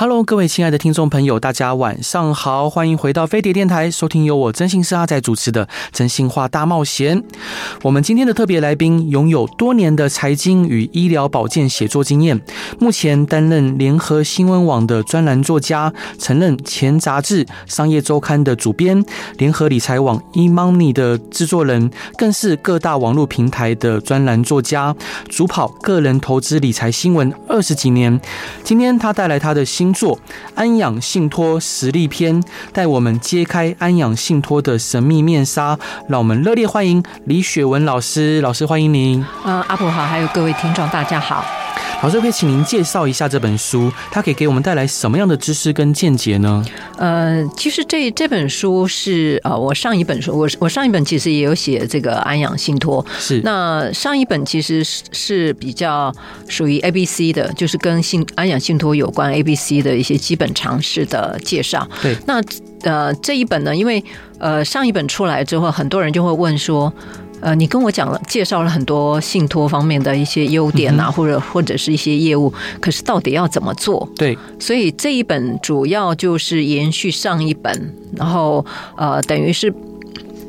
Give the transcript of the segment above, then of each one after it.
Hello，各位亲爱的听众朋友，大家晚上好，欢迎回到飞碟电台，收听由我真心是阿仔主持的《真心话大冒险》。我们今天的特别来宾拥有多年的财经与医疗保健写作经验，目前担任联合新闻网的专栏作家，曾任前杂志《商业周刊》的主编，联合理财网 eMoney 的制作人，更是各大网络平台的专栏作家，主跑个人投资理财新闻二十几年。今天他带来他的新。作安养信托实力篇，带我们揭开安养信托的神秘面纱。让我们热烈欢迎李雪文老师，老师欢迎您。嗯，阿婆好，还有各位听众，大家好。老师可以请您介绍一下这本书，它可以给我们带来什么样的知识跟见解呢？呃，其实这这本书是呃，我上一本书，我我上一本其实也有写这个安养信托，是那上一本其实是是比较属于 A B C 的，就是跟信安养信托有关 A B C 的一些基本常识的介绍。对，那呃这一本呢，因为呃上一本出来之后，很多人就会问说。呃，你跟我讲了，介绍了很多信托方面的一些优点啊，或者或者是一些业务，可是到底要怎么做？对，所以这一本主要就是延续上一本，然后呃，等于是。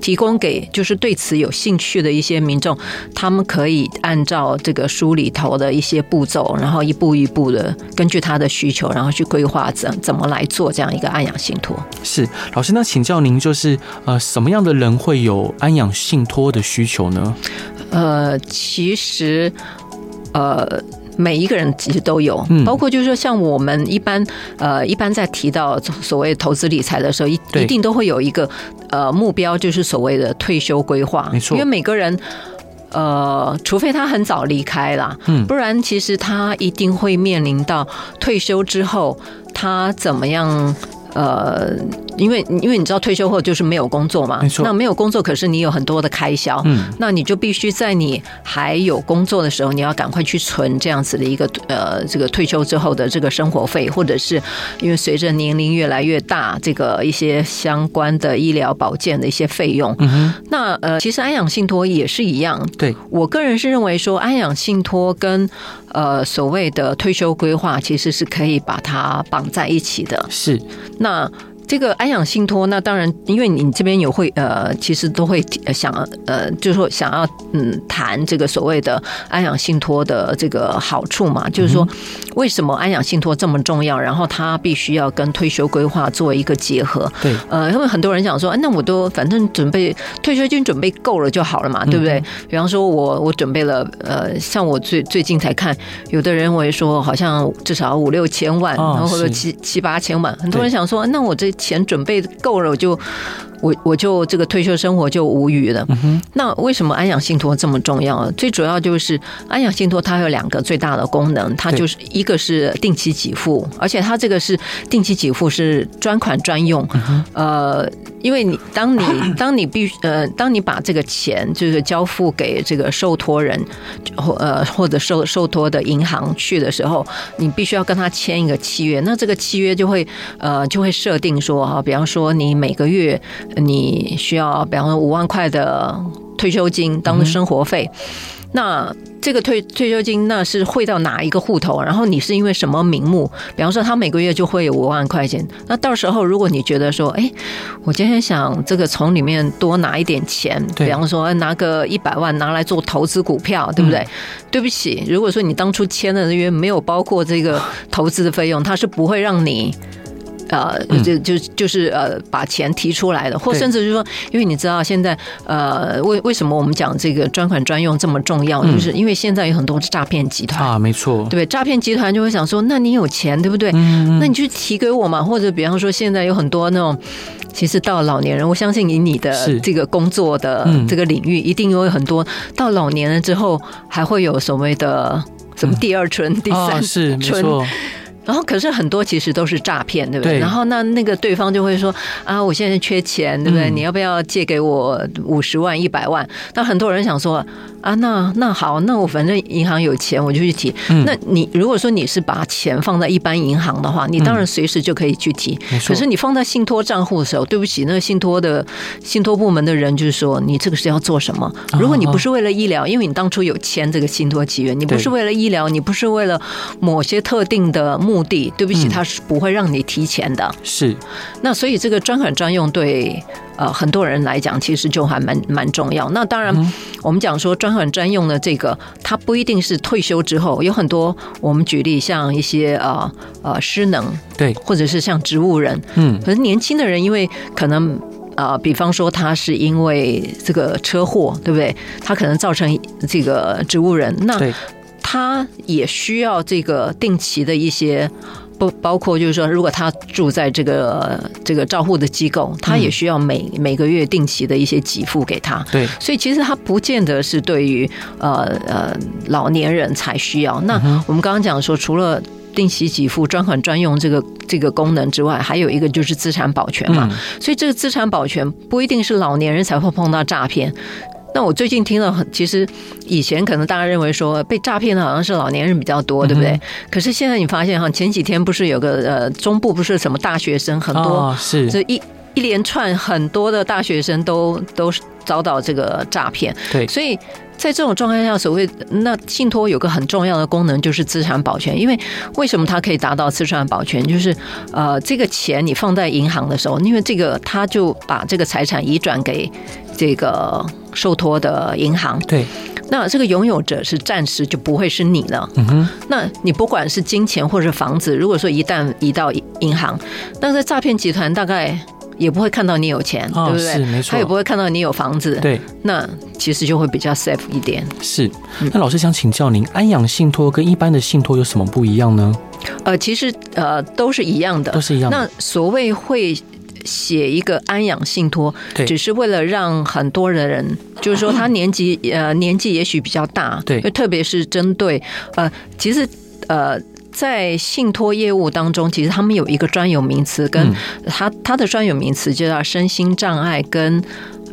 提供给就是对此有兴趣的一些民众，他们可以按照这个书里头的一些步骤，然后一步一步的根据他的需求，然后去规划怎怎么来做这样一个安养信托。是老师，那请教您，就是呃，什么样的人会有安养信托的需求呢？呃，其实呃。每一个人其实都有，包括就是说，像我们一般呃，一般在提到所谓投资理财的时候，一一定都会有一个呃目标，就是所谓的退休规划。没错，因为每个人呃，除非他很早离开啦，嗯，不然其实他一定会面临到退休之后他怎么样。呃，因为因为你知道退休后就是没有工作嘛，没错。那没有工作，可是你有很多的开销，嗯，那你就必须在你还有工作的时候，你要赶快去存这样子的一个呃，这个退休之后的这个生活费，或者是因为随着年龄越来越大，这个一些相关的医疗保健的一些费用，嗯哼。那呃，其实安养信托也是一样，对我个人是认为说，安养信托跟呃所谓的退休规划其实是可以把它绑在一起的，是。那这个安养信托，那当然，因为你这边有会呃，其实都会想呃，就是说想要嗯谈这个所谓的安养信托的这个好处嘛，就是说为什么安养信托这么重要，然后它必须要跟退休规划做一个结合。对，呃，因为很多人想说，哎，那我都反正准备退休金准备够了就好了嘛，对不对？比方说我我准备了呃，像我最最近才看，有的人认为说好像至少五六千万，然后或者七七八千万，很多人想说，那我这。钱准备够了，我就我我就这个退休生活就无语了。那为什么安养信托这么重要？最主要就是安养信托它有两个最大的功能，它就是一个是定期给付，而且它这个是定期给付是专款专用。呃，因为你当你 当你必须呃，当你把这个钱就是交付给这个受托人或呃或者受受托的银行去的时候，你必须要跟他签一个契约。那这个契约就会呃就会设定说。说哈，比方说你每个月你需要，比方说五万块的退休金当生活费，嗯、那这个退退休金那是汇到哪一个户头？然后你是因为什么名目？比方说他每个月就会有五万块钱，那到时候如果你觉得说，哎，我今天想这个从里面多拿一点钱，比方说拿个一百万拿来做投资股票，对不对？嗯、对不起，如果说你当初签的约没有包括这个投资的费用，他是不会让你。呃，就就就是呃，把钱提出来的，或甚至就是说，因为你知道现在呃，为为什么我们讲这个专款专用这么重要，就是因为现在有很多诈骗集团啊，没错，对，诈骗集团就会想说，那你有钱对不对？那你去提给我嘛，或者比方说现在有很多那种，其实到老年人，我相信以你的这个工作的这个领域，一定有很多。到老年了之后，还会有所谓的什么第二春、第三春。然后可是很多其实都是诈骗，对不对？对。然后那那个对方就会说啊，我现在缺钱，对不对？嗯、你要不要借给我五十万、一百万？那很多人想说啊，那那好，那我反正银行有钱，我就去提。嗯、那你如果说你是把钱放在一般银行的话，你当然随时就可以去提。嗯、可是你放在信托账户的时候，对不起，那个信托的信托部门的人就是说，你这个是要做什么？如果你不是为了医疗，因为你当初有签这个信托契约，你不是为了医疗，你不是为了某些特定的目的，对不起，他是不会让你提钱的。是，那所以这个专款专用对呃很多人来讲，其实就还蛮蛮重要。那当然，我们讲说专款专用的这个，它不一定是退休之后，有很多我们举例像一些呃呃失能，对，或者是像植物人，嗯，可是年轻的人，因为可能呃，比方说他是因为这个车祸，对不对？他可能造成这个植物人，那。他也需要这个定期的一些，不包括就是说，如果他住在这个这个照护的机构，他也需要每每个月定期的一些给付给他。对，所以其实他不见得是对于呃呃老年人才需要。那我们刚刚讲说，除了定期给付、专款专用这个这个功能之外，还有一个就是资产保全嘛。所以这个资产保全不一定是老年人才会碰到诈骗。那我最近听了很，其实以前可能大家认为说被诈骗的好像是老年人比较多，对不对？可是现在你发现哈，前几天不是有个呃中部不是什么大学生很多，是这一一连串很多的大学生都都遭到这个诈骗，对，所以。在这种状态下，所谓那信托有个很重要的功能，就是资产保全。因为为什么它可以达到资产保全？就是呃，这个钱你放在银行的时候，因为这个他就把这个财产移转给这个受托的银行。对，那这个拥有者是暂时就不会是你了。嗯哼，那你不管是金钱或者房子，如果说一旦移到银行，那在诈骗集团大概。也不会看到你有钱，哦、对不对？是没错。他也不会看到你有房子，对。那其实就会比较 safe 一点。是。那老师想请教您，安养信托跟一般的信托有什么不一样呢？呃，其实呃都是一样的，都是一样的。那所谓会写一个安养信托，只是为了让很多的人，就是说他年纪呃年纪也许比较大，对，特别是针对呃，其实呃。在信托业务当中，其实他们有一个专有名词，跟他他的专有名词就叫身心障碍跟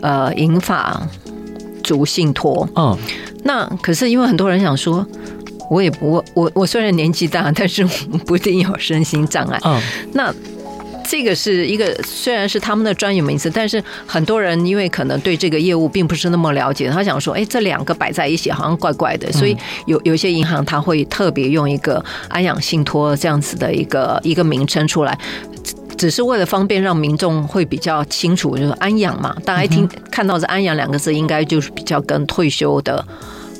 呃银发族信托。嗯，那可是因为很多人想说，我也不我我虽然年纪大，但是我不一定有身心障碍。嗯，那。这个是一个虽然是他们的专有名词，但是很多人因为可能对这个业务并不是那么了解，他想说，哎，这两个摆在一起好像怪怪的，所以有有些银行他会特别用一个安养信托这样子的一个一个名称出来，只是为了方便让民众会比较清楚，就是安养嘛，大家一听看到这安养两个字，应该就是比较跟退休的。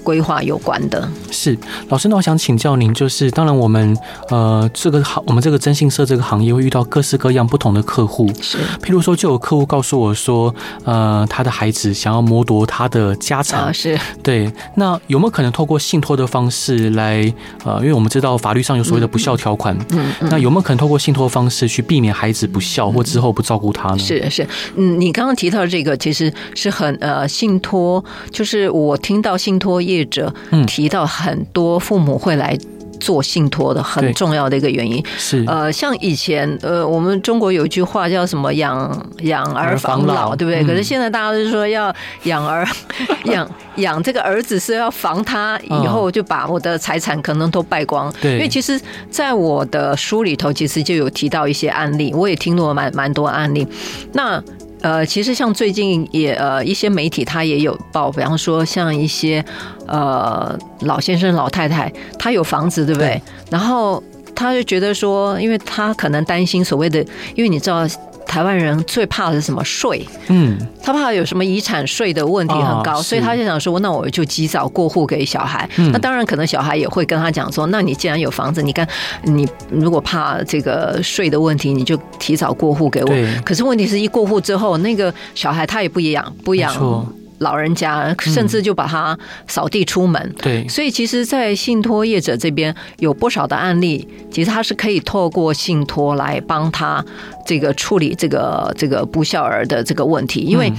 规划有关的。是。老师，那我想请教您，就是当然我们呃这个行，我们这个征信社这个行业会遇到各式各样不同的客户，是，譬如说就有客户告诉我说，呃，他的孩子想要剥夺他的家产，啊，是。对，那有没有可能透过信托的方式来，呃，因为我们知道法律上有所谓的不孝条款，嗯，嗯，那有没有可能透过信托方式去避免孩子不孝或之后不照顾他呢？是是，嗯，你刚刚提到这个其实是很呃信托，就是我听到信托业。业者提到很多父母会来做信托的很重要的一个原因。是。呃，像以前呃，我们中国有一句话叫什么“养养儿防老”，对不对？可是现在大家都说要养儿 养养这个儿子是要防他以后就把我的财产可能都败光。对，因为其实在我的书里头，其实就有提到一些案例，我也听过蛮蛮多案例。那呃，其实像最近也呃一些媒体他也有报，比方说像一些呃老先生老太太，他有房子，对不对？对。然后他就觉得说，因为他可能担心所谓的，因为你知道。台湾人最怕的是什么税？嗯，他怕有什么遗产税的问题很高，所以他就想说，那我就及早过户给小孩。那当然，可能小孩也会跟他讲说，那你既然有房子，你看你如果怕这个税的问题，你就提早过户给我。可是问题是一过户之后，那个小孩他也不养，不养。老人家甚至就把他扫地出门，对，所以其实，在信托业者这边有不少的案例，其实他是可以透过信托来帮他这个处理这个这个不孝儿的这个问题，因为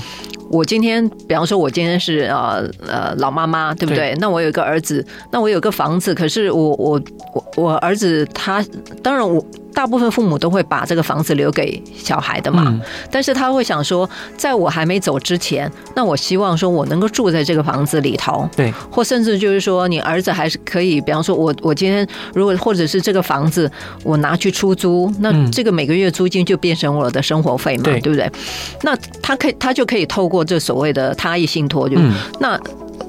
我今天，比方说，我今天是呃呃老妈妈，对不对？对，那我有一个儿子，那我有个房子，可是我我我我儿子他，当然我。大部分父母都会把这个房子留给小孩的嘛，嗯、但是他会想说，在我还没走之前，那我希望说我能够住在这个房子里头，对，或甚至就是说，你儿子还是可以，比方说我我今天如果或者是这个房子我拿去出租，那这个每个月租金就变成我的生活费嘛，对，对不对？那他可以他就可以透过这所谓的他意信托，就、嗯、那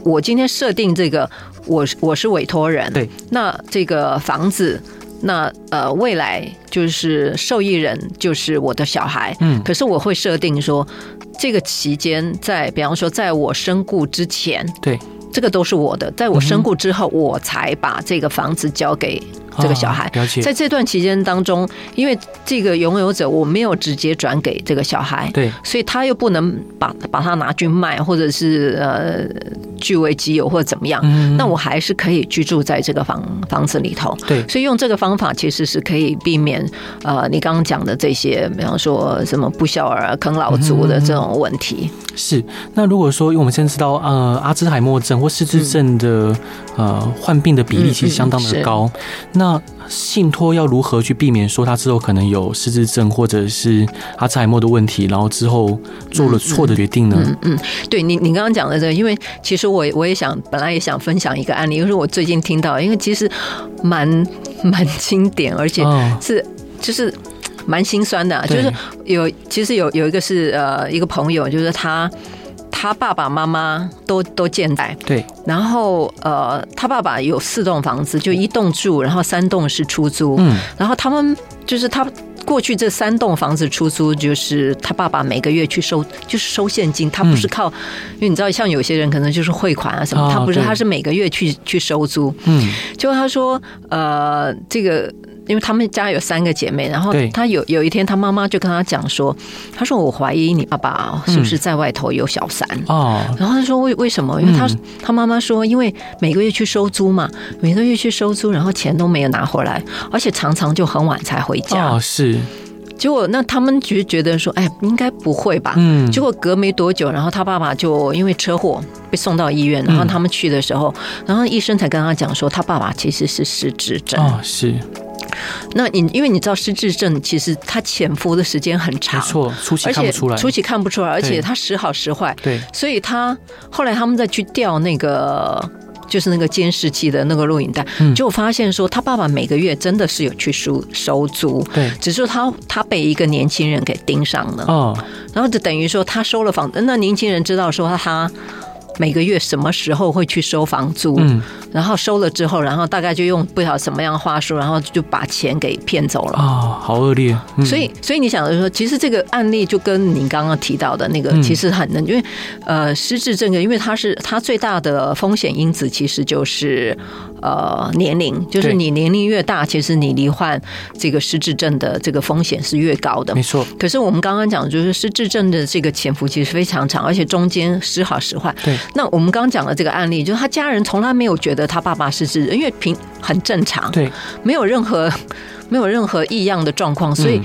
我今天设定这个，我我是委托人，对，那这个房子。那呃，未来就是受益人就是我的小孩，嗯，可是我会设定说，这个期间在，比方说，在我身故之前，对，这个都是我的，在我身故之后，我才把这个房子交给。这个小孩，了解。在这段期间当中，因为这个拥有者我没有直接转给这个小孩，对，所以他又不能把把它拿去卖，或者是呃据为己有或者怎么样，嗯，那我还是可以居住在这个房房子里头，对，所以用这个方法其实是可以避免呃你刚刚讲的这些，比方说什么不孝儿啃老族的这种问题。是，那如果说，因为我们现在知道，呃，阿兹海默症或失智症的呃患病的比例其实相当的高，那信托要如何去避免说他之后可能有失智症或者是阿兹海默的问题，然后之后做了错的决定呢？嗯，嗯，对你，你刚刚讲的这个，因为其实我我也想，本来也想分享一个案例，因为我最近听到，因为其实蛮蛮经典，而且是就是。蛮心酸的，就是有其实有有一个是呃一个朋友，就是他他爸爸妈妈都都健在，对，然后呃他爸爸有四栋房子，就一栋住，然后三栋是出租，嗯，然后他们就是他过去这三栋房子出租，就是他爸爸每个月去收，就是收现金，他不是靠，因为你知道像有些人可能就是汇款啊什么，他不是，他是每个月去去收租，嗯，就他说呃这个。因为他们家有三个姐妹，然后他有有一天，他妈妈就跟他讲说：“他说我怀疑你爸爸是不是在外头有小三哦。”然后他说：“为为什么？因为他他妈妈说，因为每个月去收租嘛，每个月去收租，然后钱都没有拿回来，而且常常就很晚才回家。哦，是。结果那他们就觉得说：“哎，应该不会吧？”嗯。结果隔没多久，然后他爸爸就因为车祸被送到医院，然后他们去的时候，然后医生才跟他讲说，他爸爸其实是失智症。哦，是。那你因为你知道失智症其实它潜伏的时间很长，没错，初期看不出来，初期看不出来，而且它时好时坏，对，所以他后来他们再去调那个就是那个监视器的那个录影带，就发现说他爸爸每个月真的是有去收收租，对，只是他他被一个年轻人给盯上了，哦，然后就等于说他收了房，那年轻人知道说他。每个月什么时候会去收房租？嗯，然后收了之后，然后大概就用不晓得什么样的话术，然后就把钱给骗走了。啊，好恶劣！所以，所以你想说，其实这个案例就跟你刚刚提到的那个其实很能，因为呃，失智症因为它是它最大的风险因子，其实就是呃年龄，就是你年龄越大，其实你罹患这个失智症的这个风险是越高的。没错。可是我们刚刚讲的就是失智症的这个潜伏期是非常长，而且中间时好时坏。对。那我们刚刚讲的这个案例，就是他家人从来没有觉得他爸爸是智，因为平很正常，对，没有任何没有任何异样的状况，所以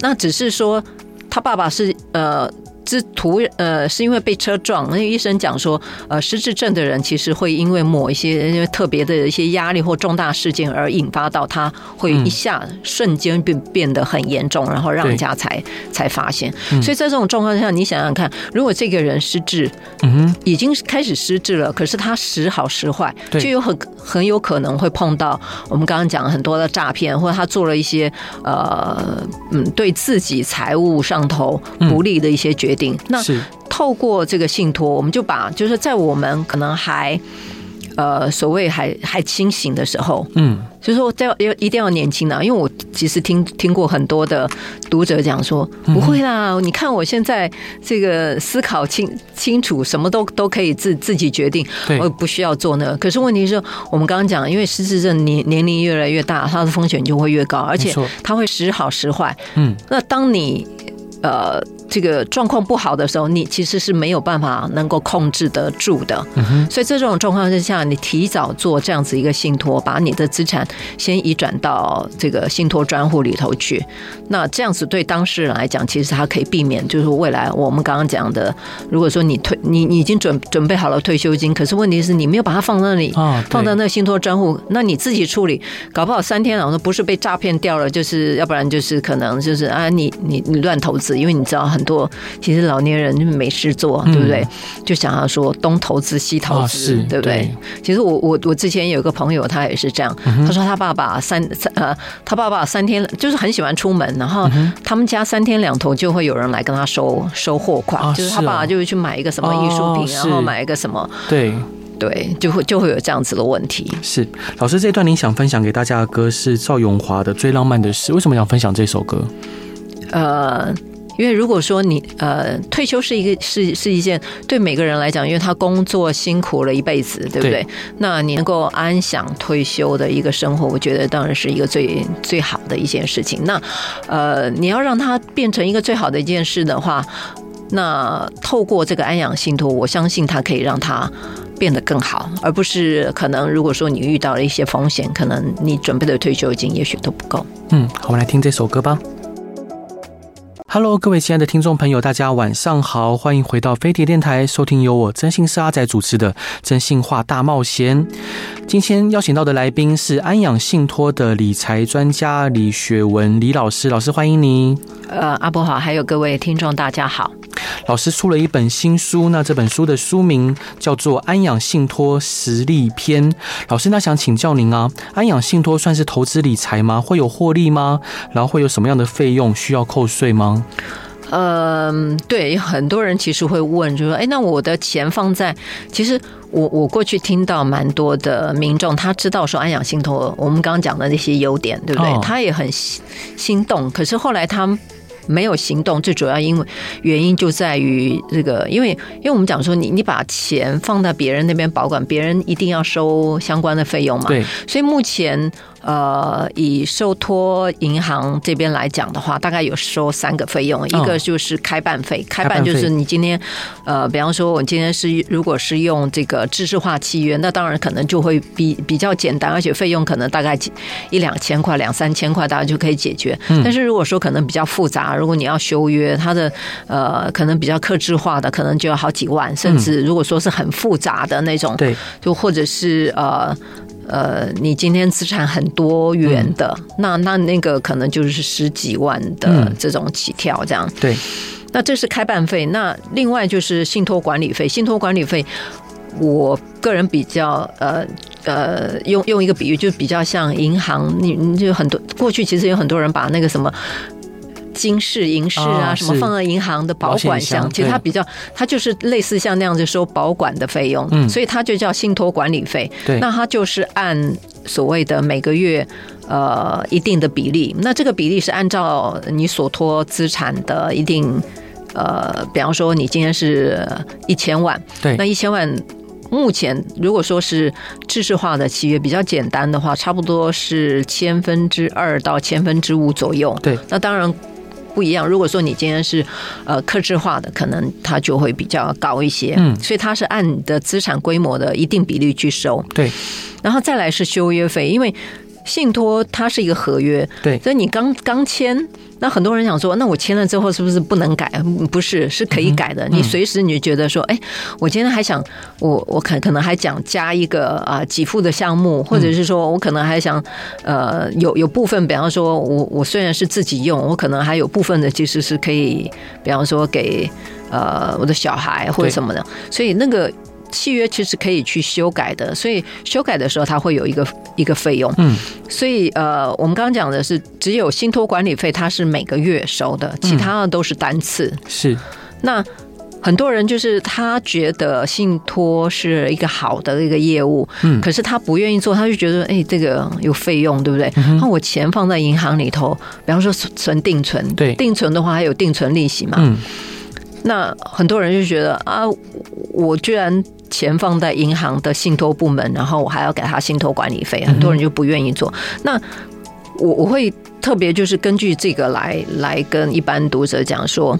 那只是说他爸爸是呃。之突呃，是因为被车撞。那医生讲说，呃，失智症的人其实会因为某一些因为特别的一些压力或重大事件而引发到，他会一下瞬间变变得很严重，然后让人家才才发现。所以在这种状况下，你想想看，如果这个人失智，嗯，已经开始失智了，可是他时好时坏，就有很很有可能会碰到我们刚刚讲很多的诈骗，或者他做了一些呃嗯对自己财务上头不利的一些决定。那透过这个信托，我们就把就是在我们可能还呃所谓还还清醒的时候，嗯，就是说要要一定要年轻的，因为我其实听听过很多的读者讲说，不会啦，你看我现在这个思考清清楚，什么都都可以自自己决定，我不需要做那个。可是问题是，我们刚刚讲，因为失智症年年龄越来越大，它的风险就会越高，而且它会时好时坏。嗯，那当你呃，这个状况不好的时候，你其实是没有办法能够控制得住的。所以在这种状况之下，你提早做这样子一个信托，把你的资产先移转到这个信托专户里头去。那这样子对当事人来讲，其实他可以避免，就是未来我们刚刚讲的，如果说你退你你已经准准备好了退休金，可是问题是你没有把它放在那里，啊，放在那信托专户，那你自己处理，搞不好三天两头不是被诈骗掉了，就是要不然就是可能就是啊，你你你乱投资。因为你知道很多，其实老年人没事做，对不对？嗯、就想要说东投资西投资，哦、对不对？对，其实我我我之前有一个朋友，他也是这样。嗯、他说他爸爸三三呃，他爸爸三天就是很喜欢出门，然后他们家三天两头就会有人来跟他收收货款，哦、就是他爸爸就会去买一个什么艺术品，哦、然后买一个什么，对对，就会就会有这样子的问题。是老师，这段您想分享给大家的歌是赵咏华的《最浪漫的事》，为什么想分享这首歌？呃。因为如果说你呃退休是一个是是一件对每个人来讲，因为他工作辛苦了一辈子，对不对？对，那你能够安享退休的一个生活，我觉得当然是一个最最好的一件事情。那呃，你要让它变成一个最好的一件事的话，那透过这个安养信托，我相信它可以让它变得更好，而不是可能如果说你遇到了一些风险，可能你准备的退休金也许都不够。嗯，好，我们来听这首歌吧。Hello，各位亲爱的听众朋友，大家晚上好，欢迎回到飞碟电台，收听由我真心是阿仔主持的《真心话大冒险》。今天邀请到的来宾是安养信托的理财专家李雪文李老师，老师欢迎您。呃，阿伯好，还有各位听众大家好。老师出了一本新书，那这本书的书名叫做《安养信托实力篇》。老师，那想请教您啊，安养信托算是投资理财吗？会有获利吗？然后会有什么样的费用需要扣税吗？嗯，对，很多人其实会问，就说，哎，那我的钱放在……其实我我过去听到蛮多的民众，他知道说安养信托，我们刚刚讲的那些优点，对不对？哦、他也很心动，可是后来他。没有行动，最主要因为原因就在于这个，因为因为我们讲说你，你你把钱放在别人那边保管，别人一定要收相关的费用嘛。对，所以目前。呃，以受托银行这边来讲的话，大概有收三个费用，哦、一个就是开办费，开办就是你今天，呃，比方说我今天是如果是用这个知识化契约，那当然可能就会比比较简单，而且费用可能大概一两千块、两三千块，大家就可以解决。嗯、但是如果说可能比较复杂，如果你要修约，它的呃可能比较克制化的，可能就要好几万，甚至如果说是很复杂的那种，对、嗯，就或者是呃。呃，你今天资产很多元的，嗯、那那那个可能就是十几万的这种起跳，这样。嗯、对，那这是开办费。那另外就是信托管理费，信托管理费，我个人比较呃呃，用用一个比喻，就比较像银行，你你就很多过去其实有很多人把那个什么。金饰银饰啊，什么放在银行的保管箱，其实它比较，它就是类似像那样子收保管的费用，嗯，所以它就叫信托管理费。对，那它就是按所谓的每个月呃一定的比例，那这个比例是按照你所托资产的一定呃，比方说你今天是一千万，对，那一千万目前如果说是制式化的契约比较简单的话，差不多是千分之二到千分之五左右。对，那当然。不一样。如果说你今天是呃克制化的，可能它就会比较高一些。嗯，所以它是按你的资产规模的一定比例去收。对，然后再来是修约费，因为。信托它是一个合约，对，所以你刚刚签，那很多人想说，那我签了之后是不是不能改？不是，是可以改的。嗯、你随时你就觉得说，哎，我今天还想，我我可可能还想加一个啊给付的项目，或者是说我可能还想，呃，有有部分，比方说我我虽然是自己用，我可能还有部分的其实是可以，比方说给呃我的小孩或者什么的，所以那个。契约其实可以去修改的，所以修改的时候它会有一个一个费用。嗯，所以呃，我们刚刚讲的是只有信托管理费，它是每个月收的，其他的都是单次。嗯、是。那很多人就是他觉得信托是一个好的一个业务，嗯，可是他不愿意做，他就觉得哎，这个有费用，对不对？那、嗯、我钱放在银行里头，比方说存定存，对，定存的话还有定存利息嘛。嗯。那很多人就觉得啊，我居然。钱放在银行的信托部门，然后我还要给他信托管理费，很多人就不愿意做。那我我会特别就是根据这个来来跟一般读者讲说。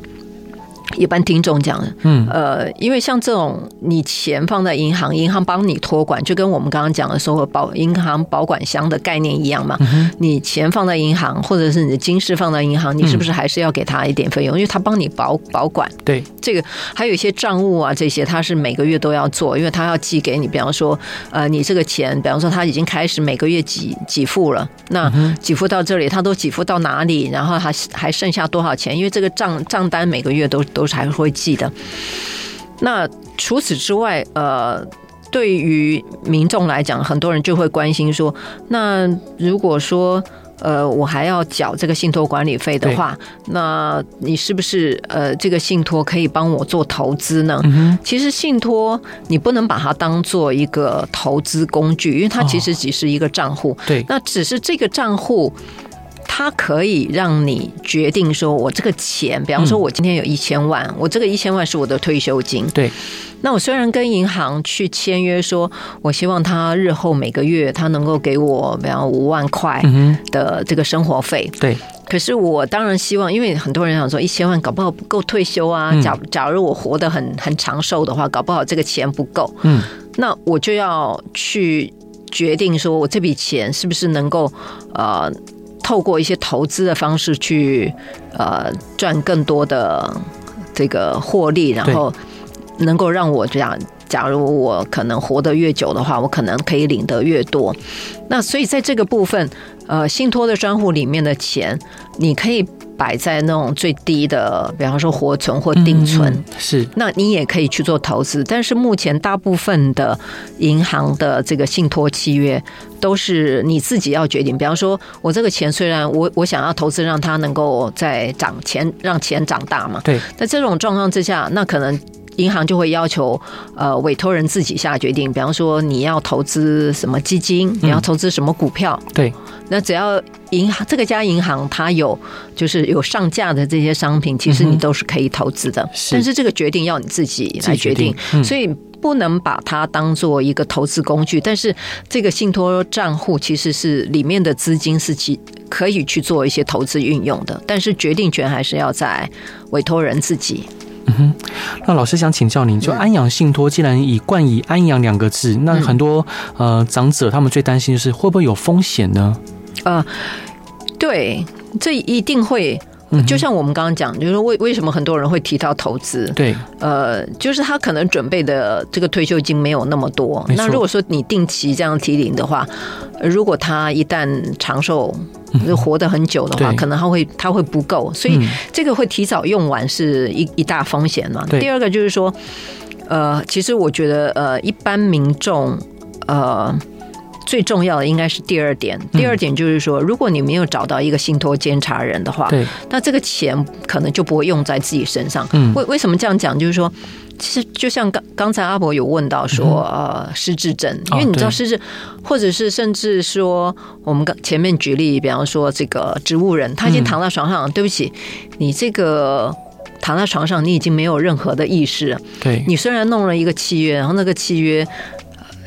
一般听众讲的，嗯，呃，因为像这种你钱放在银行，银行帮你托管，就跟我们刚刚讲的说保银行保管箱的概念一样嘛。嗯、你钱放在银行，或者是你的金饰放在银行，你是不是还是要给他一点费用？嗯、因为他帮你保保管。对，这个还有一些账务啊，这些他是每个月都要做，因为他要寄给你。比方说，呃，你这个钱，比方说他已经开始每个月给给付了，那给付到这里，他都给付到哪里？然后还还剩下多少钱？因为这个账账单每个月都都。是还会记得。那除此之外，呃，对于民众来讲，很多人就会关心说：那如果说，呃，我还要缴这个信托管理费的话，那你是不是呃，这个信托可以帮我做投资呢？嗯、其实信托你不能把它当做一个投资工具，因为它其实只是一个账户。对、哦，那只是这个账户。它可以让你决定说，我这个钱，比方说，我今天有一千万，嗯，我这个一千万是我的退休金。对，那我虽然跟银行去签约，说我希望他日后每个月他能够给我，比方五万块的这个生活费。对，可是我当然希望，因为很多人想说，一千万搞不好不够退休啊。假假如我活得很很长寿的话，搞不好这个钱不够。嗯，那我就要去决定说，我这笔钱是不是能够呃。透过一些投资的方式去呃赚更多的这个获利，然后能够让我这样，假如我可能活得越久的话，我可能可以领得越多。那所以在这个部分，呃，信托的专户里面的钱，你可以。摆在那种最低的，比方说活存或定存，嗯、是，那你也可以去做投资。但是目前大部分的银行的这个信托契约都是你自己要决定。比方说，我这个钱虽然我我想要投资，让它能够再涨钱，让钱长大嘛。对。在这种状况之下，那可能银行就会要求呃委托人自己下决定。比方说，你要投资什么基金，你要投资什么股票？嗯、对。那只要银行这个家银行它有就是有上架的这些商品，其实你都是可以投资的。嗯、但是这个决定要你自己来决定，决定嗯、所以不能把它当做一个投资工具。但是这个信托账户其实是里面的资金是其可以去做一些投资运用的，但是决定权还是要在委托人自己。嗯哼，那老师想请教您，就安阳信托既然以冠以安阳两个字，那很多呃长者他们最担心的是会不会有风险呢？呃，对，这一定会。就像我们刚刚讲，就是说为为什么很多人会提到投资？对，呃，就是他可能准备的这个退休金没有那么多。那如果说你定期这样提领的话，如果他一旦长寿，就活得很久的话，可能他会他会不够，所以这个会提早用完是一一大风险嘛。第二个就是说，呃，其实我觉得呃，一般民众呃。最重要的应该是第二点，第二点就是说，如果你没有找到一个信托监察人的话，对，那这个钱可能就不会用在自己身上。嗯，为为什么这样讲？就是说，其实就像刚刚才阿伯有问到说，呃，失智症，因为你知道失智，或者是甚至说，我们刚前面举例，比方说这个植物人，他已经躺在床上，对不起，你这个躺在床上，你已经没有任何的意识了。对，你虽然弄了一个契约，然后那个契约。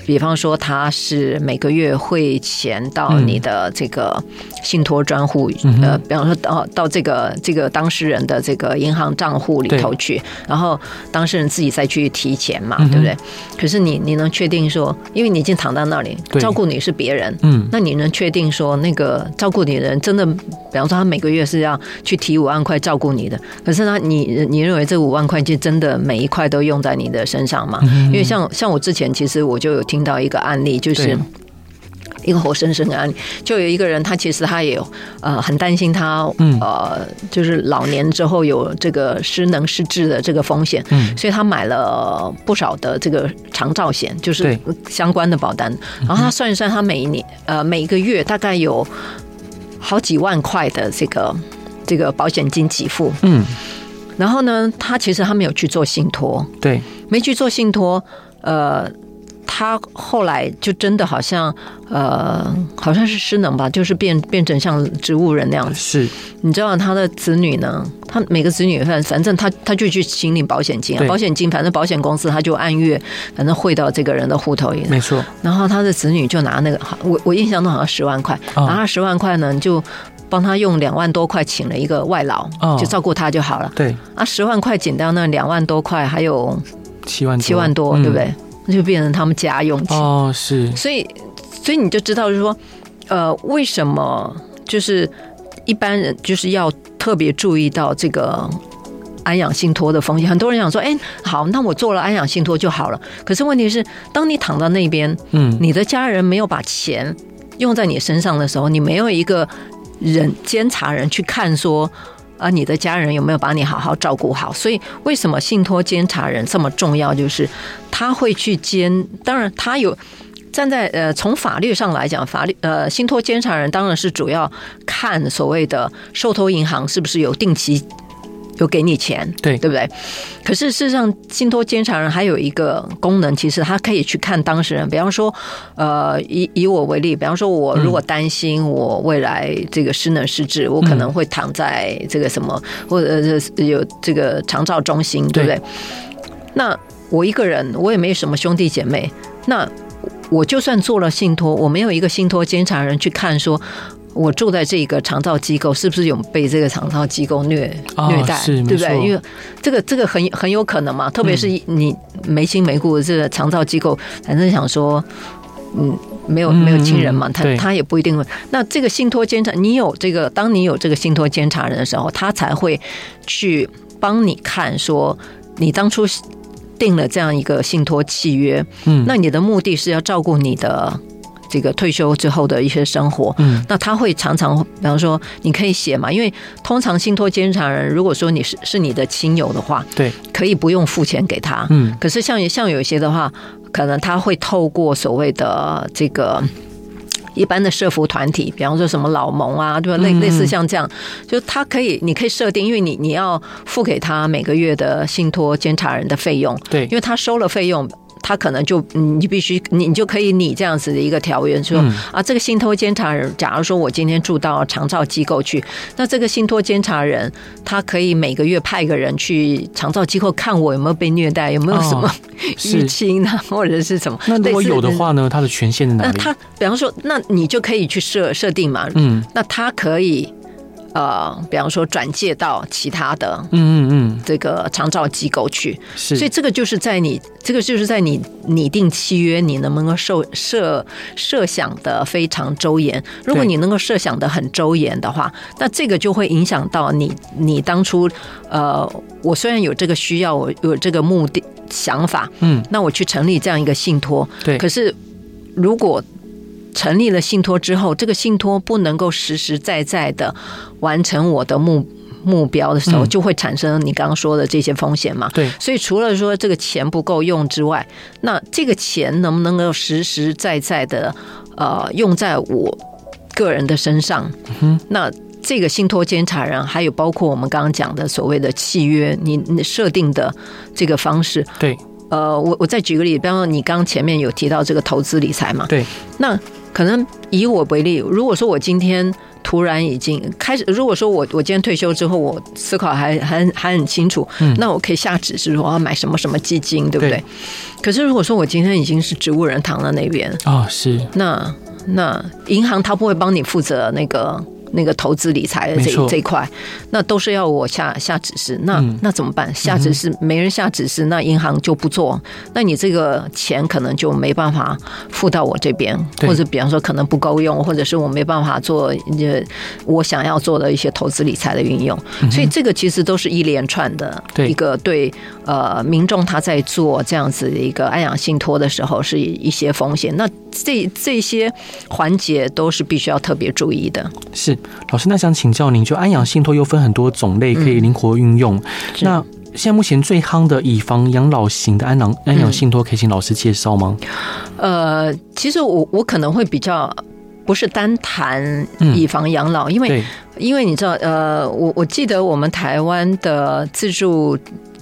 比方说，他是每个月汇钱到你的这个信托专户，嗯、呃，比方说到到这个这个当事人的这个银行账户里头去，然后当事人自己再去提钱嘛，嗯、对不对？可是你你能确定说，因为你已经躺在那里，照顾你是别人，嗯，那你能确定说那个照顾你的人真的，比方说他每个月是要去提五万块照顾你的，可是呢你你认为这五万块就真的每一块都用在你的身上吗？嗯、因为像像我之前其实我就有听。听到一个案例，就是一个活生生的案例，就有一个人，他其实他也呃很担心他呃就是老年之后有这个失能失智的这个风险，嗯。所以他买了不少的这个长照险，就是相关的保单。然后他算一算，他每一年呃每一个月大概有好几万块的这个这个保险金给付。嗯，然后呢，他其实他没有去做信托，对，没去做信托，呃。他后来就真的好像呃，好像是失能吧，就是变变成像植物人那样子。是，你知道他的子女呢？他每个子女反反正他他就去请领保险金啊，保险金反正保险公司他就按月反正汇到这个人的户头里。没错。然后他的子女就拿那个，我我印象中好像十万块，拿了十万块呢，就帮他用两万多块请了一个外劳，就照顾他就好了。对。啊，十万块减掉那两万多块，还有七万七万多，对不对？那就变成他们家用钱哦，是，所以，所以你就知道，就是说，呃，为什么就是一般人就是要特别注意到这个安养信托的风险。很多人想说，哎，好，那我做了安养信托就好了。可是问题是，当你躺到那边，嗯，你的家人没有把钱用在你身上的时候，你没有一个人监察人去看说。啊，你的家人有没有把你好好照顾好？所以为什么信托监察人这么重要？就是他会去监，当然他有站在呃，从法律上来讲，法律呃，信托监察人当然是主要看所谓的受托银行是不是有定期。有给你钱，对对不对？可是事实上，信托监察人还有一个功能，其实他可以去看当事人。比方说，呃，以以我为例，比方说，我如果担心我未来这个失能失智，嗯、我可能会躺在这个什么，或者有这个长照中心，对不对？对，那我一个人，我也没什么兄弟姐妹，那我就算做了信托，我没有一个信托监察人去看说。我住在这个长照机构，是不是有被这个长照机构虐虐待？对不对？因为这个这个很很有可能嘛，特别是你没亲没故的这个长照机构，反正想说，嗯，没有没有亲人嘛，他他也不一定会。那这个信托监察，你有这个，当你有这个信托监察人的时候，他才会去帮你看，说你当初定了这样一个信托契约，嗯，那你的目的是要照顾你的。这个退休之后的一些生活，嗯，那他会常常，比方说，你可以写嘛，因为通常信托监察人，如果说你是是你的亲友的话，对，可以不用付钱给他，嗯，可是像像有些的话，可能他会透过所谓的这个一般的社福团体，比方说什么老盟啊，对吧？类类似像这样，就他可以，你可以设定，因为你你要付给他每个月的信托监察人的费用，对，因为他收了费用。他可能就你必须你你就可以拟这样子的一个条约，说啊，这个信托监察人，假如说我今天住到长照机构去，那这个信托监察人他可以每个月派个人去长照机构看我有没有被虐待，有没有什么 淤青啊，或者是什么？那如果有的话呢？他的权限在哪里？那他比方说，那你就可以去设设定嘛，嗯，那他可以。呃，比方说转借到其他的，嗯这个长照机构去，是，所以这个就是在你这个就是在你拟定契约，你能不能够设设设想的非常周延？如果你能够设想的很周延的话，那这个就会影响到你你当初呃，我虽然有这个需要，我有这个目的想法，嗯，那我去成立这样一个信托，对，可是如果。成立了信托之后，这个信托不能够实实在在的完成我的目目标的时候，就会产生你刚刚说的这些风险嘛？对，所以除了说这个钱不够用之外，那这个钱能不能够实实在在的呃用在我个人的身上？嗯，那这个信托监察人，还有包括我们刚刚讲的所谓的契约，你你设定的这个方式，对，呃，我我再举个例，比方说你刚刚前面有提到这个投资理财嘛？对，那。可能以我为例，如果说我今天突然已经开始，如果说我我今天退休之后，我思考还还还很清楚，嗯，那我可以下指示说我要买什么什么基金，对不对？对。可是如果说我今天已经是植物人躺在那边啊，是，那那银行他不会帮你负责那个。那个投资理财的这这一块，那都是要我下下指示，那、嗯、那怎么办？下指示没人下指示，那银行就不做，那你这个钱可能就没办法付到我这边，或者比方说可能不够用，或者是我没办法做呃我想要做的一些投资理财的运用，所以这个其实都是一连串的一个对呃民众他在做这样子的一个安养信托的时候是一些风险，那这这些环节都是必须要特别注意的，是。老师，那想请教您，就安养信托又分很多种类，可以灵活运用。嗯、那现在目前最夯的以房养老型的安养安养信托，可以请老师介绍吗？呃，其实我我可能会比较不是单谈以房养老，嗯、因为因为你知道，呃，我我记得我们台湾的自住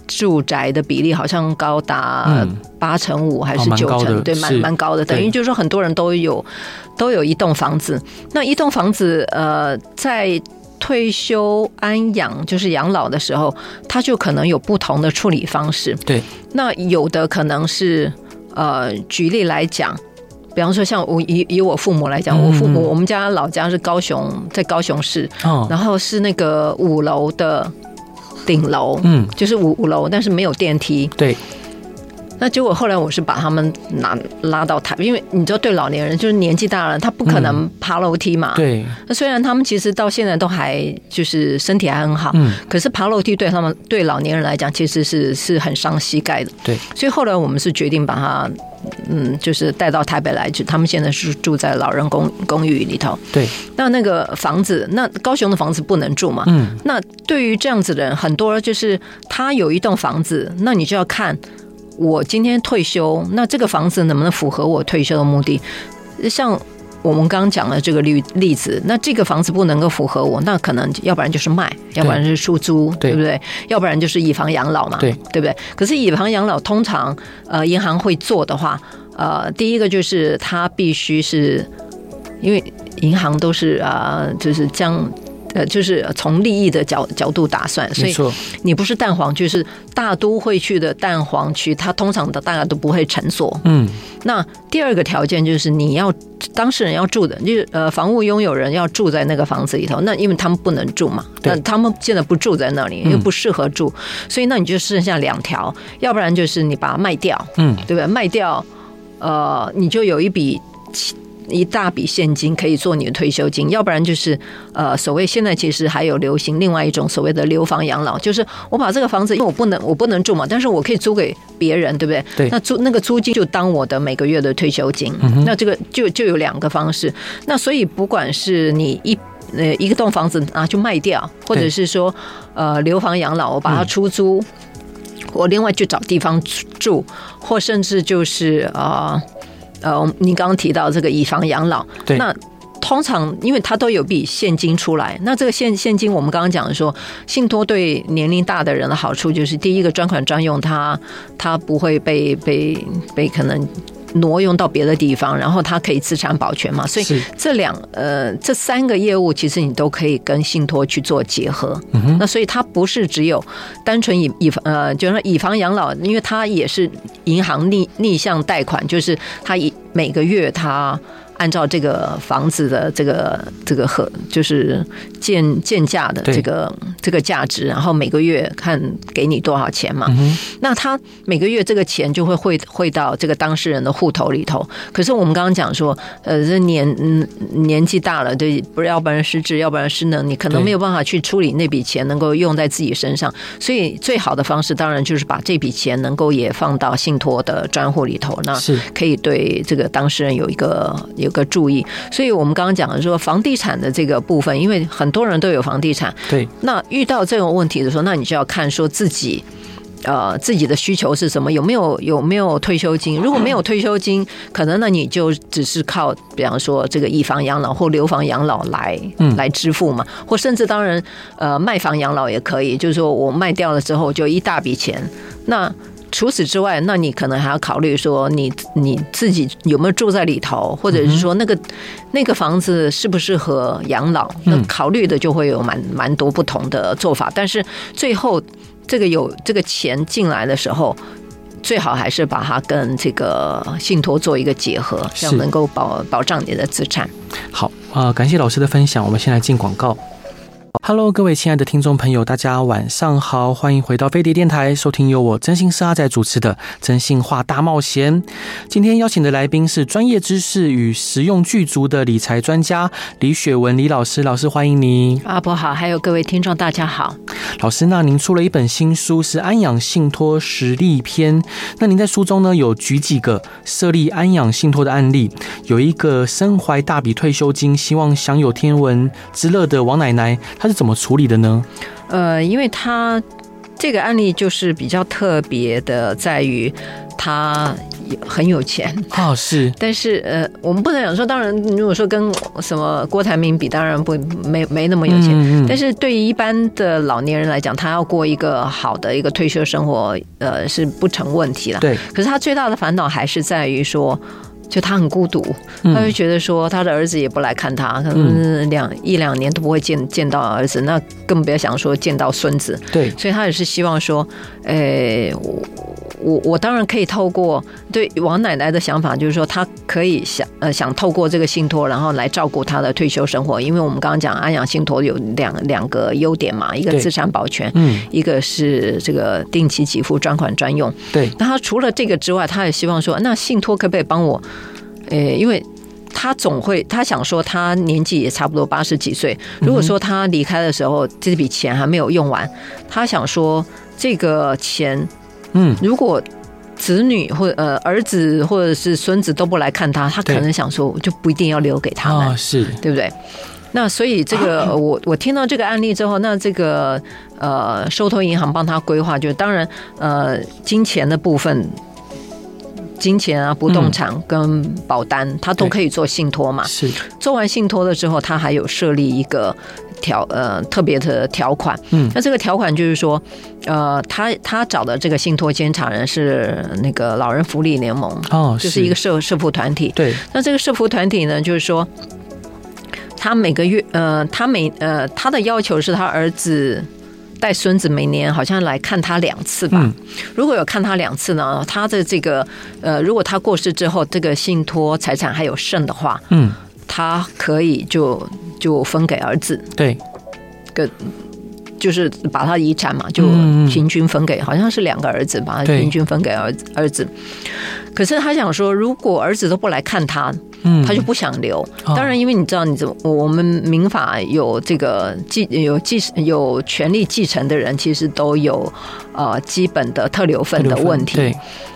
住宅的比例好像高达八成五还是九成，对，蛮蛮高的。等于就是说很多人都有都有一栋房子，那一栋房子呃，在退休安养就是养老的时候，他就可能有不同的处理方式。对，那有的可能是呃，举例来讲。比方说，像我以以我父母来讲，我父母我们家老家是高雄，在高雄市，然后是那个五楼的顶楼，嗯，就是五五楼，但是没有电梯，对。那结果后来我是把他们拿拉到台，因为你知道，对老年人就是年纪大了，他不可能爬楼梯嘛。对。那虽然他们其实到现在都还就是身体还很好，嗯，可是爬楼梯对他们对老年人来讲，其实是是很伤膝盖的。对。所以后来我们是决定把他，嗯，就是带到台北来，就他们现在是住在老人公公寓里头。对。那那个房子，那高雄的房子不能住嘛？嗯。那对于这样子的人，很多就是他有一栋房子，那你就要看。我今天退休，那这个房子能不能符合我退休的目的？像我们刚刚讲的这个例例子，那这个房子不能够符合我，那可能要不然就是卖，要不然是出租，对，对不对？要不然就是以房养老嘛，对，对不对？可是以房养老通常呃银行会做的话，呃，第一个就是它必须是因为银行都是啊、呃，就是将。呃，就是从利益的角角度打算，所以你不是蛋黄区，就是大都会区的蛋黄区，它通常的大家都不会成所。嗯，那第二个条件就是你要当事人要住的，就是呃房屋拥有人要住在那个房子里头。那因为他们不能住嘛，那他们现在不住在那里，又不适合住，所以那你就剩下两条，要不然就是你把它卖掉，嗯，对不对？卖掉，呃，你就有一笔。一大笔现金可以做你的退休金，要不然就是呃，所谓现在其实还有流行另外一种所谓的留房养老，就是我把这个房子，因为我不能我不能住嘛，但是我可以租给别人，对不对？对。那租那个租金就当我的每个月的退休金。嗯、那这个就就有两个方式。那所以不管是你一呃一个栋房子拿去卖掉，或者是说呃留房养老，我把它出租，嗯、我另外去找地方住，或甚至就是啊。呃呃，你刚刚提到这个以房养老，对，那通常因为它都有笔现金出来，那这个现现金，我们刚刚讲的说，信托对年龄大的人的好处就是，第一个专款专用它，它它不会被被被可能。挪用到别的地方，然后它可以资产保全嘛？所以这两呃这三个业务，其实你都可以跟信托去做结合。嗯、那所以它不是只有单纯以以呃，就是说以房养老，因为它也是银行逆逆向贷款，就是它以每个月它。按照这个房子的这个这个和就是建建价的这个这个价值，然后每个月看给你多少钱嘛。嗯、那他每个月这个钱就会汇汇到这个当事人的户头里头。可是我们刚刚讲说，呃，这年嗯年纪大了，对，不要不然失智，要不然失能，你可能没有办法去处理那笔钱，能够用在自己身上。所以最好的方式当然就是把这笔钱能够也放到信托的专户里头，那是可以对这个当事人有一个。有个注意，所以我们刚刚讲的说房地产的这个部分，因为很多人都有房地产，对，那遇到这种问题的时候，那你就要看说自己，呃，自己的需求是什么，有没有有没有退休金？如果没有退休金，可能那你就只是靠，比方说这个以房养老或留房养老来来支付嘛，或甚至当然，呃，卖房养老也可以，就是说我卖掉了之后就一大笔钱，那。除此之外，那你可能还要考虑说，你你自己有没有住在里头，或者是说那个那个房子适不适合养老？那考虑的就会有蛮蛮多不同的做法。但是最后这个有这个钱进来的时候，最好还是把它跟这个信托做一个结合，这样能够保保障你的资产。好啊，呃，感谢老师的分享。我们先来进广告。Hello，各位亲爱的听众朋友，大家晚上好，欢迎回到飞碟电台，收听由我真心是阿仔主持的《真心话大冒险》。今天邀请的来宾是专业知识与实用具足的理财专家李雪文李老师，老师欢迎您。阿伯好，还有各位听众大家好。老师，那您出了一本新书是《安养信托实例篇》，那您在书中呢有举几个设立安养信托的案例，有一个身怀大笔退休金，希望享有天文之乐的王奶奶，她是怎么处理的呢？呃，因为他这个案例就是比较特别的，在于他很有钱哦，是，但是呃，我们不能讲说，当然，如果说跟什么郭台铭比，当然不没没那么有钱，嗯嗯，但是对于一般的老年人来讲，他要过一个好的一个退休生活，呃，是不成问题了。对，可是他最大的烦恼还是在于说。就他很孤独，他就觉得说他的儿子也不来看他，可能两一两年都不会见见到儿子，那更不要想说见到孙子。对，所以他也是希望说，诶，我我我当然可以透过对王奶奶的想法，就是说她可以想呃想透过这个信托，然后来照顾她的退休生活。因为我们刚刚讲安养信托有两两个优点嘛，一个资产保全，嗯，一个是这个定期给付专款专用。对，那他除了这个之外，他也希望说，那信托可不可以帮我？诶，因为他总会，他想说他年纪也差不多八十几岁。如果说他离开的时候，这笔钱还没有用完，他想说这个钱，嗯，如果子女或呃儿子或者是孙子都不来看他，他可能想说就不一定要留给他们，是对不对？那所以这个 我我听到这个案例之后，那这个呃收托银行帮他规划，就当然呃金钱的部分。金钱啊，不动产跟保单，嗯、他都可以做信托嘛。是做完信托了之后，他还有设立一个条呃特别的条款。嗯，那这个条款就是说，呃，他他找的这个信托监察人是那个老人福利联盟哦，就是一个社社福团体。对，那这个社福团体呢，就是说，他每个月呃，他每呃，他的要求是他儿子。带孙子每年好像来看他两次吧。如果有看他两次呢，他的这个呃，如果他过世之后，这个信托财产还有剩的话，嗯，他可以就就分给儿子。对，跟就是把他遗产嘛，就平均分给，好像是两个儿子，把他平均分给儿子儿子。可是他想说，如果儿子都不来看他。他就不想留，当然，因为你知道，你怎么我们民法有这个继有继有权利继承的人，其实都有呃基本的特留份的问题。对，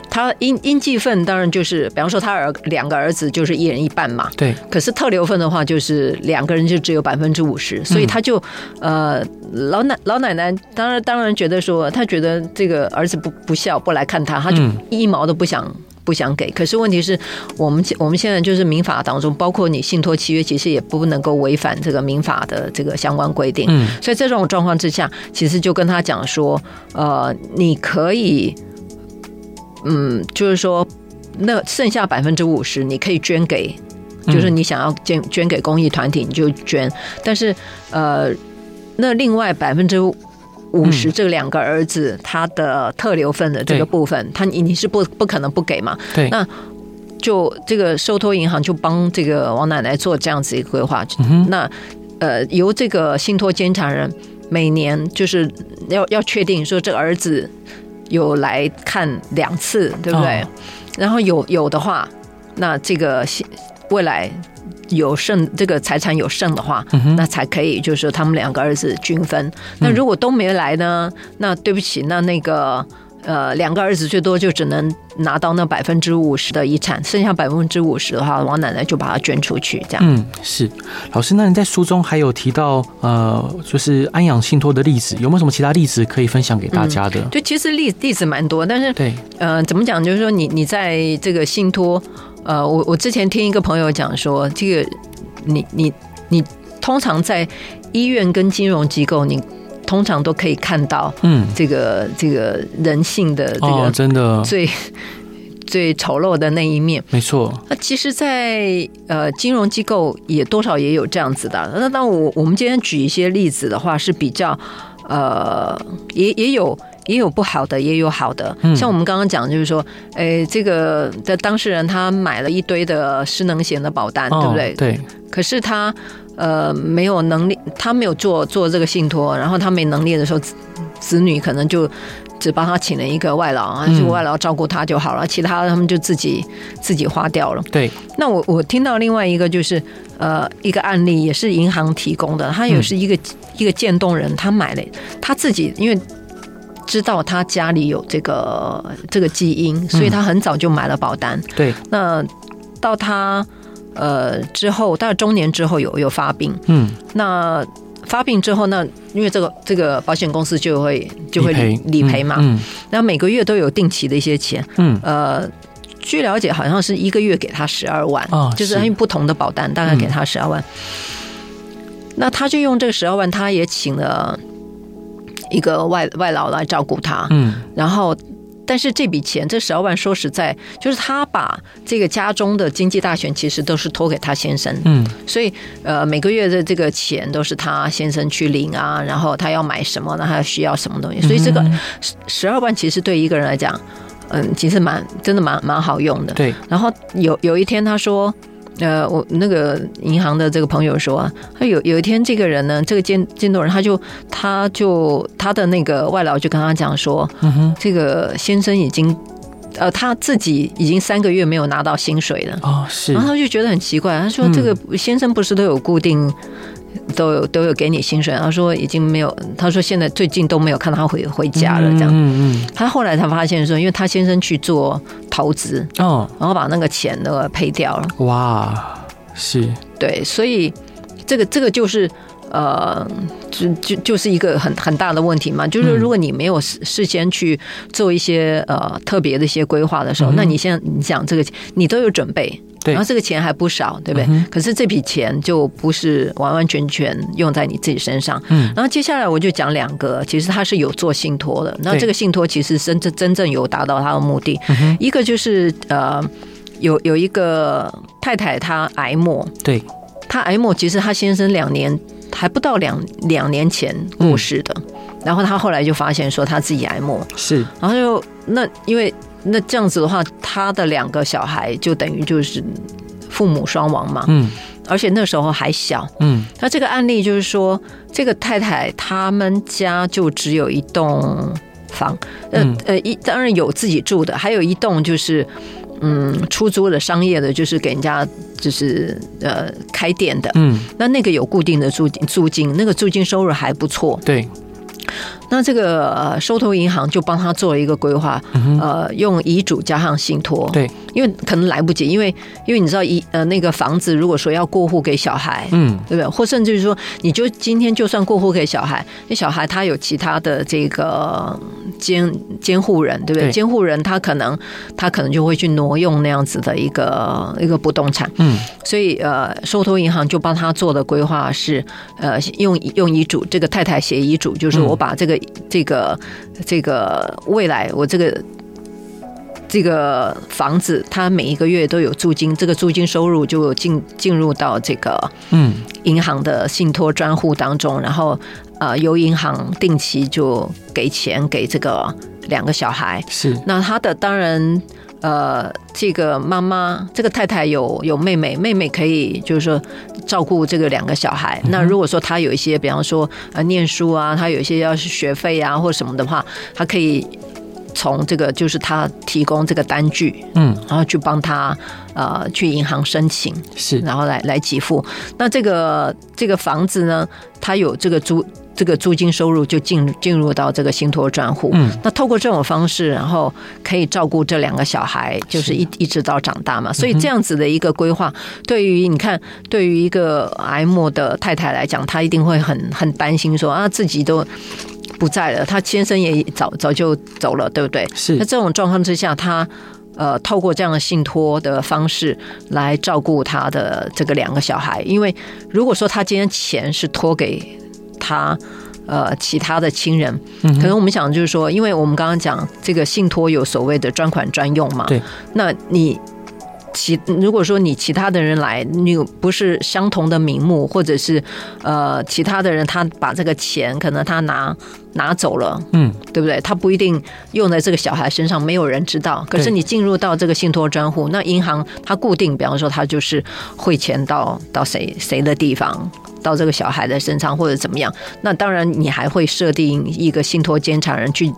他应应继份当然就是，比方说他儿两个儿子就是一人一半嘛。对。可是特留份的话，就是两个人就只有百分之五十，所以他就呃老奶老奶奶当然当然觉得说，他觉得这个儿子不不孝不来看他，他就一毛都不想。不想给，可是问题是我们我们现在就是民法当中，包括你信托契约，其实也不能够违反这个民法的这个相关规定。嗯，所以在这种状况之下，其实就跟他讲说，呃，你可以，嗯，就是说，那剩下百分之五十，你可以捐给，就是你想要捐捐给公益团体，你就捐。但是，呃，那另外百分之。五十，这两个儿子他的特留份的这个部分，他你你是不不可能不给嘛？对，那就这个受托银行就帮这个王奶奶做这样子一个规划。嗯那呃，由这个信托监察人每年就是要要确定说这个儿子有来看两次，对不对？然后有有的话，那这个未来。有剩这个财产有剩的话，嗯、那才可以，就是他们两个儿子均分。那如果都没来呢？那对不起，那那个呃，两个儿子最多就只能拿到那百分之五十的遗产，剩下百分之五十的话，王奶奶就把它捐出去。这样，嗯，是老师。那你在书中还有提到呃，就是安养信托的例子，有没有什么其他例子可以分享给大家的？就、嗯、其实例例子蛮多，但是对，呃，怎么讲？就是说你你在这个信托。呃，我我之前听一个朋友讲说，这个你你你通常在医院跟金融机构，你通常都可以看到，嗯，这个这个人性的这个真的 最最丑陋的那一面，没错。那其实在，在呃金融机构也多少也有这样子的。那当我我们今天举一些例子的话，是比较呃也也有。也有不好的，也有好的。像我们刚刚讲，就是说，哎，这个的当事人他买了一堆的失能险的保单，对不对？对。可是他呃没有能力，他没有做做这个信托，然后他没能力的时候，子女可能就只帮他请了一个外劳啊，就外劳照顾他就好了，其他他们就自己自己花掉了。对。那我我听到另外一个就是呃一个案例，也是银行提供的，他也是一个一个渐冻人，他买了他自己因为。知道他家里有这个这个基因，所以他很早就买了保单。嗯、对，那到他呃之后，到中年之后有有发病。嗯，那发病之后，那因为这个这个保险公司就会就会理理赔嘛，嗯，然后每个月都有定期的一些钱，嗯，呃，据了解好像是一个月给他十二万，哦，就是因为不同的保单大概给他十二万，那他就用这个十二万，他也请了一个外外劳来照顾他，嗯，然后。但是这笔钱，这十二万，说实在，就是他把这个家中的经济大权其实都是托给他先生，嗯，所以呃每个月的这个钱都是他先生去领啊，然后他要买什么，那他需要什么东西，所以这个十二万其实对一个人来讲，嗯，其实蛮真的蛮蛮好用的，对。然后有有一天他说。呃，我那个银行的这个朋友说啊，他有有一天这个人呢，这个监监督人他就他就他的那个外劳就跟他讲说，嗯，这个先生已经呃他自己已经三个月没有拿到薪水了。哦，是，然后他就觉得很奇怪，他说这个先生不是都有固定。都有都有给你薪水，他说已经没有，他说现在最近都没有看他回回家了，这样。嗯嗯。他后来才发现说，因为他先生去做投资哦，然后把那个钱都赔掉了。哇，是。对，所以这个这个就是呃，就就就是一个很很大的问题嘛，就是如果你没有事事先去做一些呃特别的一些规划的时候，嗯、那你现在你讲这个你都有准备。然后这个钱还不少，对不对？嗯、可是这笔钱就不是完完全全用在你自己身上。嗯。然后接下来我就讲两个，其实他是有做信托的。然后这个信托其实真正真正有达到他的目的。嗯、一个就是呃，有有一个太太她癌末，对，她癌末其实她先生两年还不到两两年前过世的。嗯、然后她后来就发现说她自己癌末是，然后就那因为。那这样子的话，他的两个小孩就等于就是父母双亡嘛。嗯，而且那时候还小。嗯，那这个案例就是说，这个太太他们家就只有一栋房，呃呃，一当然有自己住的，还有一栋就是嗯出租的商业的，就是给人家就是呃开店的。嗯，那那个有固定的租租金，那个租金收入还不错。对。那这个呃，收投银行就帮他做了一个规划，呃，用遗嘱加上信托，对，因为可能来不及，因为因为你知道一呃那个房子如果说要过户给小孩，嗯，对不对？或甚至于说，你就今天就算过户给小孩，那小孩他有其他的这个监监护人，对不对？监护人他可能他可能就会去挪用那样子的一个一个不动产，嗯，所以呃，收托银行就帮他做的规划是呃用用遗嘱，这个太太写遗嘱，就是我把这个。这个这个未来，我这个这个房子，他每一个月都有租金，这个租金收入就进进入到这个嗯银行的信托专户当中，然后呃由银行定期就给钱给这个两个小孩。是，那他的当然。呃，这个妈妈，这个太太有有妹妹，妹妹可以就是说照顾这个两个小孩。嗯、那如果说她有一些，比方说呃念书啊，她有一些要是学费啊或什么的话，她可以从这个就是他提供这个单据，嗯，然后去帮他呃去银行申请，是，然后来来给付。那这个这个房子呢，它有这个租。这个租金收入就进进入到这个信托专户。嗯，那透过这种方式，然后可以照顾这两个小孩，就是一一直到长大嘛。所以这样子的一个规划，对于你看，对于一个癌末的太太来讲，她一定会很很担心，说啊自己都不在了，他先生也早早就走了，对不对？是。那这种状况之下，他呃透过这样的信托的方式来照顾他的这个两个小孩，因为如果说他今天钱是托给。他呃，其他的亲人，可能我们想就是说，因为我们刚刚讲这个信托有所谓的专款专用嘛，对，那你其如果说你其他的人来，你不是相同的名目，或者是呃其他的人他把这个钱可能他拿拿走了，嗯，对不对？他不一定用在这个小孩身上，没有人知道。可是你进入到这个信托专户，那银行它固定，比方说它就是汇钱到到谁谁的地方。到这个小孩的身上或者怎么样，那当然你还会设定一个信托监察人去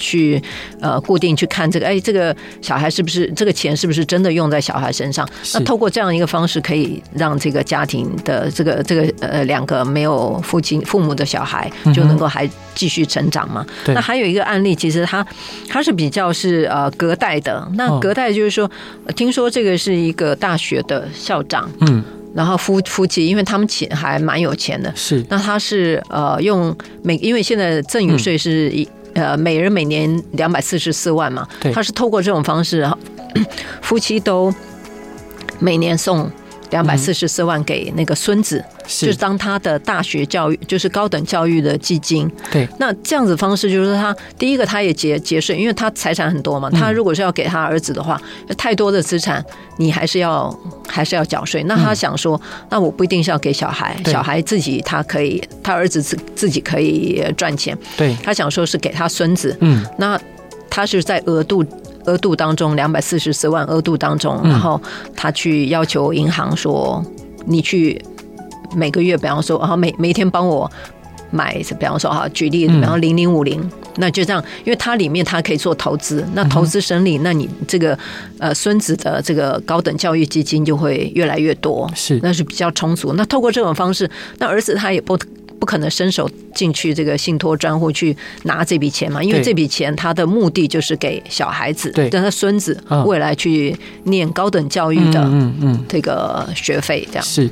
去呃固定去看这个，哎，这个小孩是不是这个钱是不是真的用在小孩身上？那透过这样一个方式，可以让这个家庭的这个这个呃两个没有父亲父母的小孩就能够还继续成长嘛？嗯、那还有一个案例，其实他他是比较是呃隔代的，那隔代就是说，听说这个是一个大学的校长，嗯。然后夫夫妻，因为他们钱还蛮有钱的，是。那他是呃用每，因为现在赠与税是一、嗯、呃每人每年两百四十四万嘛，他是透过这种方式，夫妻都每年送。两百四十四万给那个孙子，是就是当他的大学教育，就是高等教育的基金。对，那这样子方式就是他第一个他也节节税，因为他财产很多嘛。他如果是要给他儿子的话，嗯、太多的资产你还是要还是要缴税。那他想说，嗯、那我不一定是要给小孩，小孩自己他可以，他儿子自自己可以赚钱。对，他想说是给他孙子。嗯，那他是在额度。额度当中两百四十四万额度当中，然后他去要求银行说，你去每个月，比方说，然后每每天帮我买，比方说哈，举例，比方零零五零，那就这样，因为它里面它可以做投资，那投资生利，那你这个呃孙子的这个高等教育基金就会越来越多，是，那是比较充足。那透过这种方式，那儿子他也不。不可能伸手进去这个信托专户去拿这笔钱嘛？因为这笔钱他的目的就是给小孩子，对，让他孙子未来去念高等教育的，嗯嗯，这个学费这样。是，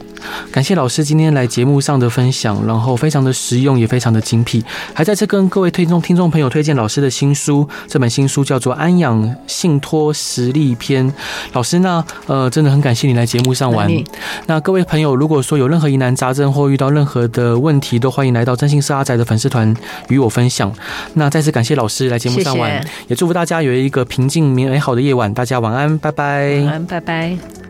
感谢老师今天来节目上的分享，然后非常的实用，也非常的精辟。还在这跟各位听众听众朋友推荐老师的新书，这本新书叫做《安养信托实力篇》。老师呢，呃，真的很感谢你来节目上玩。那各位朋友，如果说有任何疑难杂症或遇到任何的问题，都欢迎来到真心是阿宅的粉丝团与我分享。那再次感谢老师来节目上晚，谢谢，也祝福大家有一个平静美好的夜晚。大家晚安，拜拜。晚安，拜拜。